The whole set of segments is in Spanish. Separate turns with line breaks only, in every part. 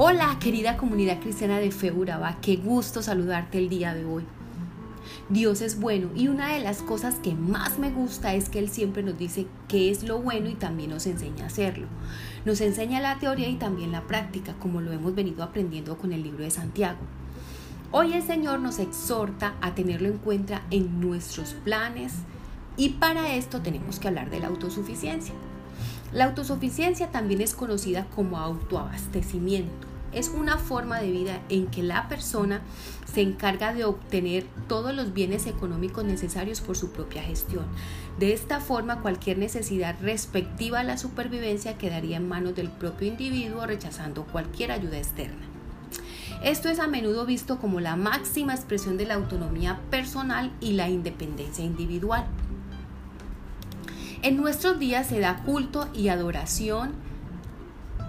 Hola querida comunidad cristiana de Fe qué gusto saludarte el día de hoy. Dios es bueno y una de las cosas que más me gusta es que Él siempre nos dice qué es lo bueno y también nos enseña a hacerlo. Nos enseña la teoría y también la práctica, como lo hemos venido aprendiendo con el libro de Santiago. Hoy el Señor nos exhorta a tenerlo en cuenta en nuestros planes y para esto tenemos que hablar de la autosuficiencia. La autosuficiencia también es conocida como autoabastecimiento es una forma de vida en que la persona se encarga de obtener todos los bienes económicos necesarios por su propia gestión. De esta forma, cualquier necesidad respectiva a la supervivencia quedaría en manos del propio individuo rechazando cualquier ayuda externa. Esto es a menudo visto como la máxima expresión de la autonomía personal y la independencia individual. En nuestros días se da culto y adoración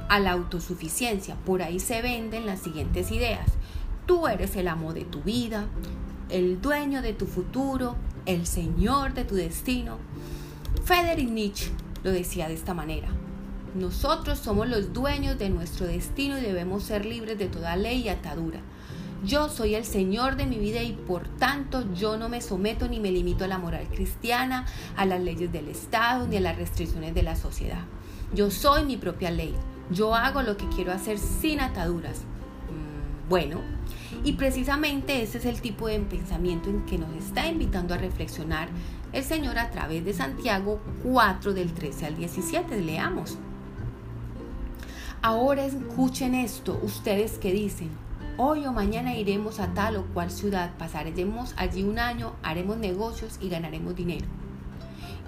a la autosuficiencia. Por ahí se venden las siguientes ideas. Tú eres el amo de tu vida, el dueño de tu futuro, el señor de tu destino. Friedrich Nietzsche lo decía de esta manera. Nosotros somos los dueños de nuestro destino y debemos ser libres de toda ley y atadura. Yo soy el Señor de mi vida y por tanto yo no me someto ni me limito a la moral cristiana, a las leyes del Estado ni a las restricciones de la sociedad. Yo soy mi propia ley. Yo hago lo que quiero hacer sin ataduras. Mm, bueno, y precisamente ese es el tipo de pensamiento en que nos está invitando a reflexionar el Señor a través de Santiago 4 del 13 al 17. Leamos. Ahora escuchen esto, ustedes que dicen, hoy o mañana iremos a tal o cual ciudad, pasaremos allí un año, haremos negocios y ganaremos dinero.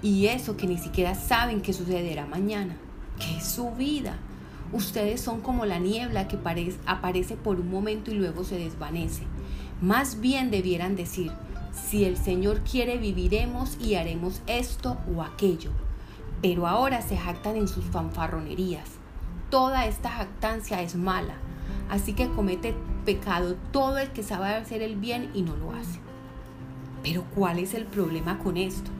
Y eso que ni siquiera saben que sucederá mañana, que es su vida Ustedes son como la niebla que aparece por un momento y luego se desvanece. Más bien debieran decir, si el Señor quiere viviremos y haremos esto o aquello. Pero ahora se jactan en sus fanfarronerías. Toda esta jactancia es mala, así que comete pecado todo el que sabe hacer el bien y no lo hace. Pero ¿cuál es el problema con esto?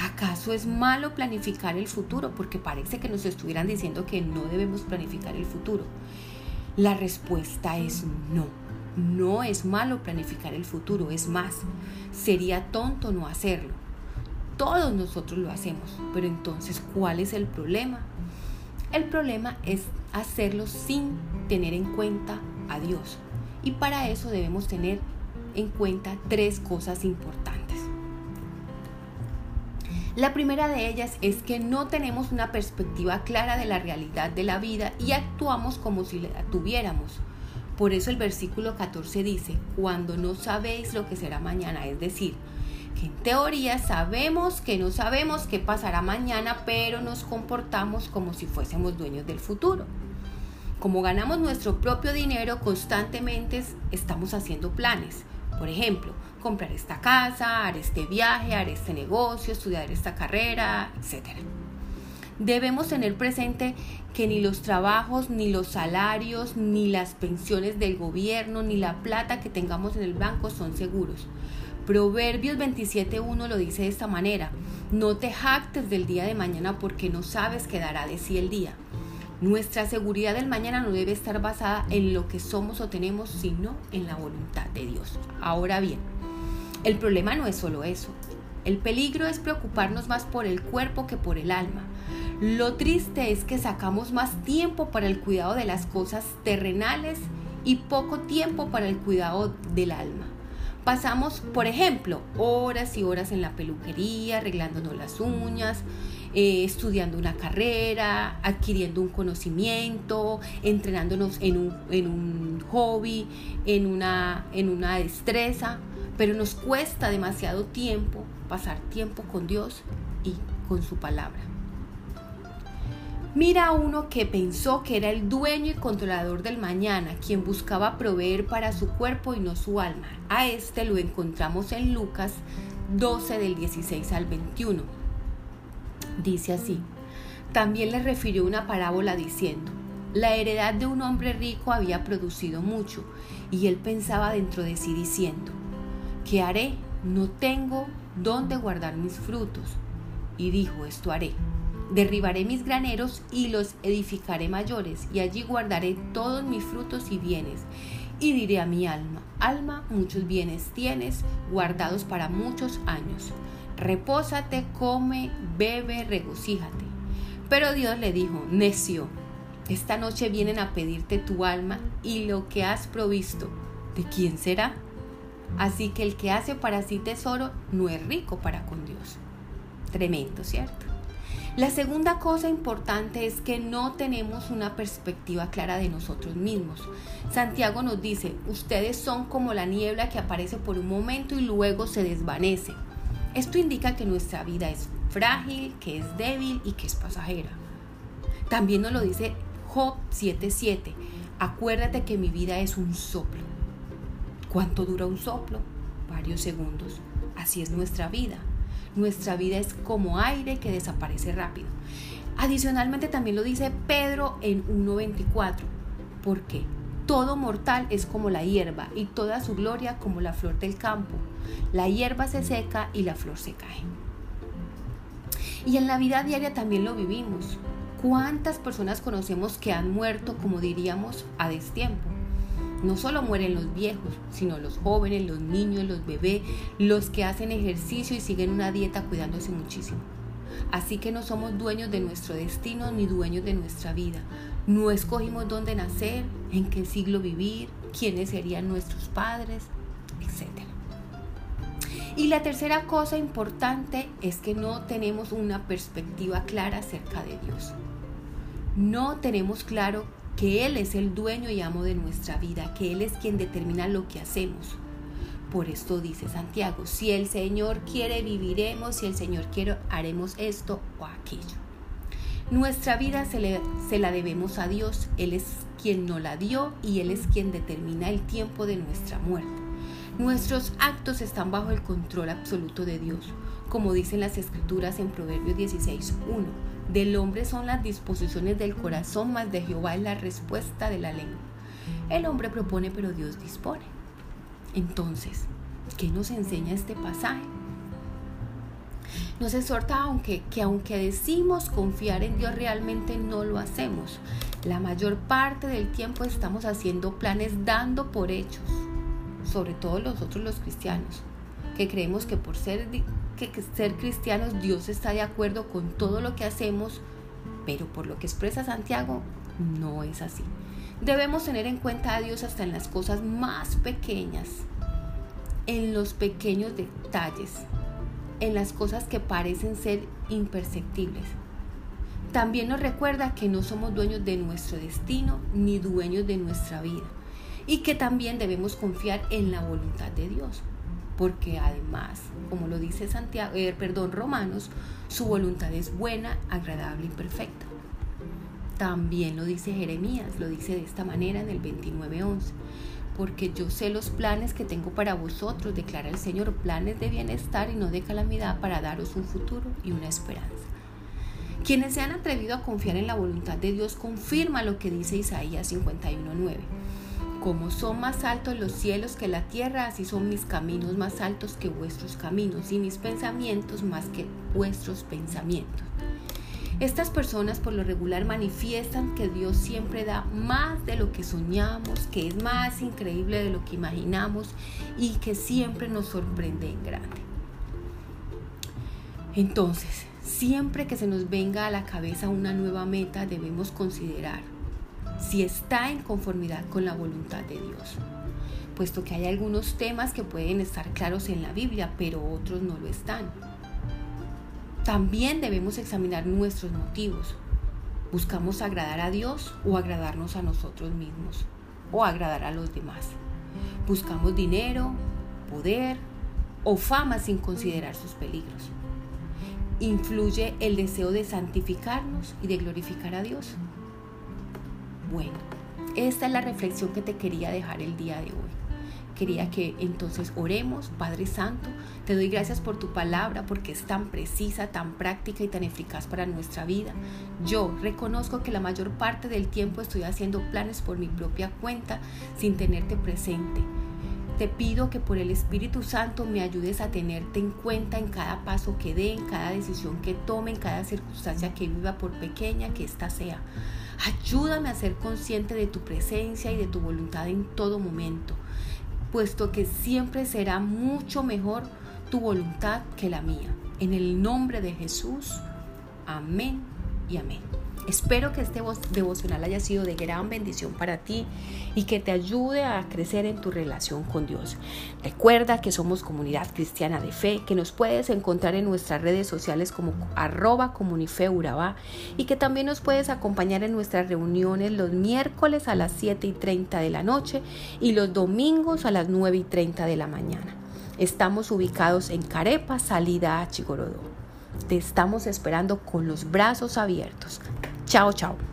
¿Acaso es malo planificar el futuro? Porque parece que nos estuvieran diciendo que no debemos planificar el futuro. La respuesta es no. No es malo planificar el futuro, es más, sería tonto no hacerlo. Todos nosotros lo hacemos, pero entonces, ¿cuál es el problema? El problema es hacerlo sin tener en cuenta a Dios. Y para eso debemos tener en cuenta tres cosas importantes. La primera de ellas es que no tenemos una perspectiva clara de la realidad de la vida y actuamos como si la tuviéramos. Por eso el versículo 14 dice, cuando no sabéis lo que será mañana, es decir, que en teoría sabemos que no sabemos qué pasará mañana, pero nos comportamos como si fuésemos dueños del futuro. Como ganamos nuestro propio dinero constantemente, estamos haciendo planes. Por ejemplo, comprar esta casa, haré este viaje, haré este negocio, estudiar esta carrera, etc. Debemos tener presente que ni los trabajos, ni los salarios, ni las pensiones del gobierno, ni la plata que tengamos en el banco son seguros. Proverbios 27.1 lo dice de esta manera, no te jactes del día de mañana porque no sabes qué dará de sí el día. Nuestra seguridad del mañana no debe estar basada en lo que somos o tenemos, sino en la voluntad de Dios. Ahora bien, el problema no es solo eso. El peligro es preocuparnos más por el cuerpo que por el alma. Lo triste es que sacamos más tiempo para el cuidado de las cosas terrenales y poco tiempo para el cuidado del alma. Pasamos, por ejemplo, horas y horas en la peluquería, arreglándonos las uñas, eh, estudiando una carrera, adquiriendo un conocimiento, entrenándonos en un, en un hobby, en una, en una destreza pero nos cuesta demasiado tiempo pasar tiempo con Dios y con su palabra. Mira a uno que pensó que era el dueño y controlador del mañana, quien buscaba proveer para su cuerpo y no su alma. A este lo encontramos en Lucas 12 del 16 al 21. Dice así, también le refirió una parábola diciendo, la heredad de un hombre rico había producido mucho, y él pensaba dentro de sí diciendo, ¿qué haré? No tengo dónde guardar mis frutos. Y dijo, esto haré. Derribaré mis graneros y los edificaré mayores, y allí guardaré todos mis frutos y bienes. Y diré a mi alma, alma, muchos bienes tienes, guardados para muchos años. Repósate, come, bebe, regocíjate. Pero Dios le dijo, necio, esta noche vienen a pedirte tu alma y lo que has provisto, ¿de quién será? Así que el que hace para sí tesoro no es rico para con Dios. Tremendo, ¿cierto? La segunda cosa importante es que no tenemos una perspectiva clara de nosotros mismos. Santiago nos dice, ustedes son como la niebla que aparece por un momento y luego se desvanece. Esto indica que nuestra vida es frágil, que es débil y que es pasajera. También nos lo dice Job 7:7. Acuérdate que mi vida es un soplo. ¿Cuánto dura un soplo? Varios segundos. Así es nuestra vida. Nuestra vida es como aire que desaparece rápido. Adicionalmente también lo dice Pedro en 1.24. ¿Por qué? Todo mortal es como la hierba y toda su gloria como la flor del campo. La hierba se seca y la flor se cae. Y en la vida diaria también lo vivimos. ¿Cuántas personas conocemos que han muerto, como diríamos, a destiempo? No solo mueren los viejos, sino los jóvenes, los niños, los bebés, los que hacen ejercicio y siguen una dieta cuidándose muchísimo. Así que no somos dueños de nuestro destino ni dueños de nuestra vida. No escogimos dónde nacer, en qué siglo vivir, quiénes serían nuestros padres, etc. Y la tercera cosa importante es que no tenemos una perspectiva clara acerca de Dios. No tenemos claro que Él es el dueño y amo de nuestra vida, que Él es quien determina lo que hacemos. Por esto dice Santiago, si el Señor quiere viviremos, si el Señor quiere haremos esto o aquello. Nuestra vida se, se la debemos a Dios, Él es quien nos la dio y Él es quien determina el tiempo de nuestra muerte. Nuestros actos están bajo el control absoluto de Dios, como dicen las escrituras en Proverbios 16.1 del hombre son las disposiciones del corazón, más de Jehová es la respuesta de la lengua. El hombre propone, pero Dios dispone. Entonces, ¿qué nos enseña este pasaje? Nos exhorta aunque, que aunque decimos confiar en Dios, realmente no lo hacemos. La mayor parte del tiempo estamos haciendo planes dando por hechos, sobre todo nosotros los cristianos, que creemos que por ser que ser cristianos Dios está de acuerdo con todo lo que hacemos, pero por lo que expresa Santiago, no es así. Debemos tener en cuenta a Dios hasta en las cosas más pequeñas, en los pequeños detalles, en las cosas que parecen ser imperceptibles. También nos recuerda que no somos dueños de nuestro destino ni dueños de nuestra vida y que también debemos confiar en la voluntad de Dios porque además, como lo dice Santiago, eh, perdón, Romanos, su voluntad es buena, agradable y perfecta. También lo dice Jeremías, lo dice de esta manera en el 29:11, porque yo sé los planes que tengo para vosotros, declara el Señor, planes de bienestar y no de calamidad para daros un futuro y una esperanza. Quienes se han atrevido a confiar en la voluntad de Dios confirma lo que dice Isaías 51:9 como son más altos los cielos que la tierra, así son mis caminos más altos que vuestros caminos y mis pensamientos más que vuestros pensamientos. Estas personas por lo regular manifiestan que Dios siempre da más de lo que soñamos, que es más increíble de lo que imaginamos y que siempre nos sorprende en grande. Entonces, siempre que se nos venga a la cabeza una nueva meta, debemos considerar si está en conformidad con la voluntad de Dios, puesto que hay algunos temas que pueden estar claros en la Biblia, pero otros no lo están. También debemos examinar nuestros motivos. ¿Buscamos agradar a Dios o agradarnos a nosotros mismos o agradar a los demás? ¿Buscamos dinero, poder o fama sin considerar sus peligros? ¿Influye el deseo de santificarnos y de glorificar a Dios? Bueno, esta es la reflexión que te quería dejar el día de hoy. Quería que entonces oremos, Padre Santo, te doy gracias por tu palabra porque es tan precisa, tan práctica y tan eficaz para nuestra vida. Yo reconozco que la mayor parte del tiempo estoy haciendo planes por mi propia cuenta sin tenerte presente. te pido que por el Espíritu Santo me ayudes a tenerte en cuenta en cada paso que dé, en cada decisión que tome, en cada circunstancia que viva, por pequeña que ésta sea. Ayúdame a ser consciente de tu presencia y de tu voluntad en todo momento, puesto que siempre será mucho mejor tu voluntad que la mía. En el nombre de Jesús, amén y amén. Espero que este devocional haya sido de gran bendición para ti y que te ayude a crecer en tu relación con Dios. Recuerda que somos comunidad cristiana de fe, que nos puedes encontrar en nuestras redes sociales como arroba comunifeuraba y que también nos puedes acompañar en nuestras reuniones los miércoles a las 7 y 30 de la noche y los domingos a las 9 y 30 de la mañana. Estamos ubicados en Carepa, salida a Chigorodó. Te estamos esperando con los brazos abiertos. Tchau, tchau.